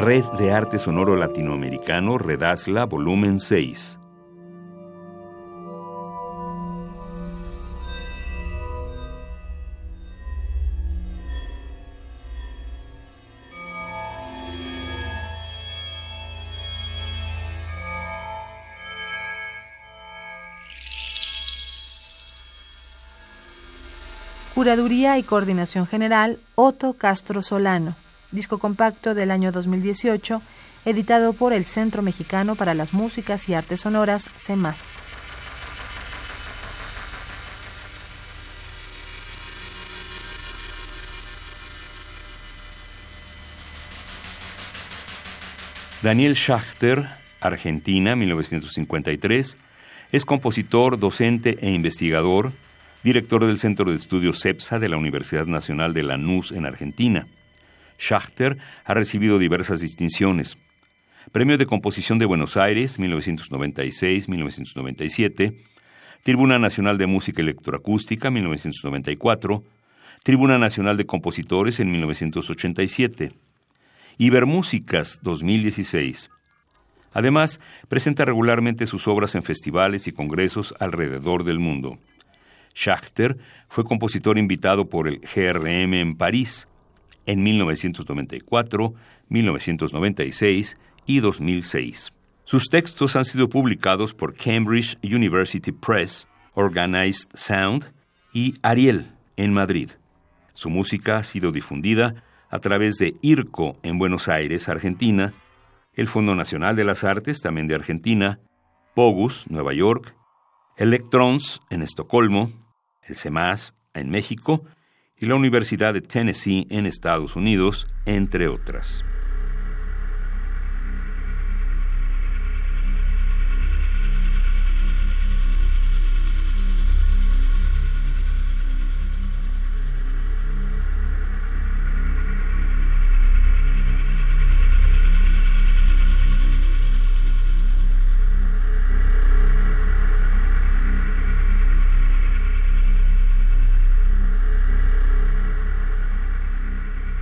Red de Arte Sonoro Latinoamericano, Redazla, volumen 6. Curaduría y Coordinación General, Otto Castro Solano. Disco compacto del año 2018, editado por el Centro Mexicano para las Músicas y Artes Sonoras, CEMAS. Daniel Schachter, Argentina, 1953, es compositor, docente e investigador director del Centro de Estudios CEPSA de la Universidad Nacional de Lanús en Argentina. Schachter ha recibido diversas distinciones. Premio de Composición de Buenos Aires, 1996-1997, Tribuna Nacional de Música Electroacústica, 1994, Tribuna Nacional de Compositores en 1987, Ibermúsicas, 2016. Además, presenta regularmente sus obras en festivales y congresos alrededor del mundo. Schachter fue compositor invitado por el GRM en París en 1994, 1996 y 2006. Sus textos han sido publicados por Cambridge University Press, Organized Sound y Ariel en Madrid. Su música ha sido difundida a través de IRCO en Buenos Aires, Argentina, el Fondo Nacional de las Artes, también de Argentina, Pogus, Nueva York, Electrons en Estocolmo, el CEMAS en México y la Universidad de Tennessee en Estados Unidos, entre otras.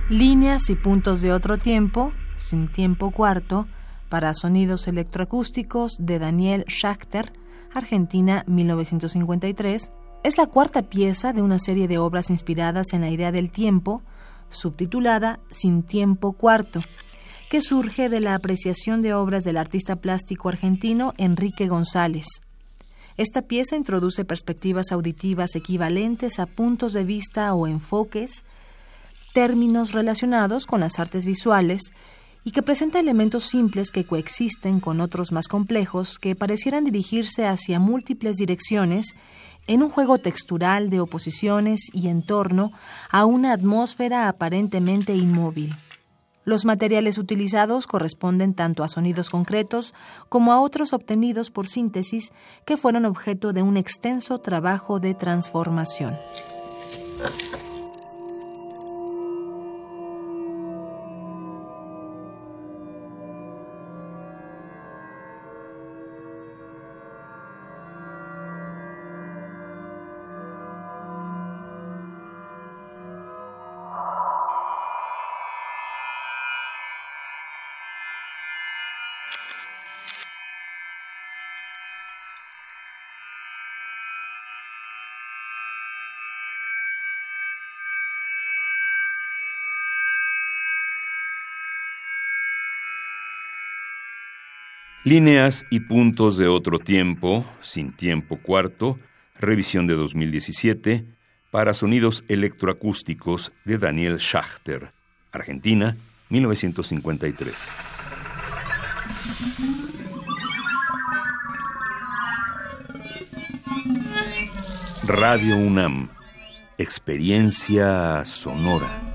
Líneas y puntos de otro tiempo, sin tiempo cuarto, para sonidos electroacústicos de Daniel Schachter, Argentina 1953, es la cuarta pieza de una serie de obras inspiradas en la idea del tiempo, subtitulada Sin tiempo cuarto, que surge de la apreciación de obras del artista plástico argentino Enrique González. Esta pieza introduce perspectivas auditivas equivalentes a puntos de vista o enfoques términos relacionados con las artes visuales y que presenta elementos simples que coexisten con otros más complejos que parecieran dirigirse hacia múltiples direcciones en un juego textural de oposiciones y en torno a una atmósfera aparentemente inmóvil. Los materiales utilizados corresponden tanto a sonidos concretos como a otros obtenidos por síntesis que fueron objeto de un extenso trabajo de transformación. Líneas y puntos de otro tiempo, sin tiempo cuarto, revisión de 2017, para sonidos electroacústicos de Daniel Schachter, Argentina, 1953. Radio UNAM, experiencia sonora.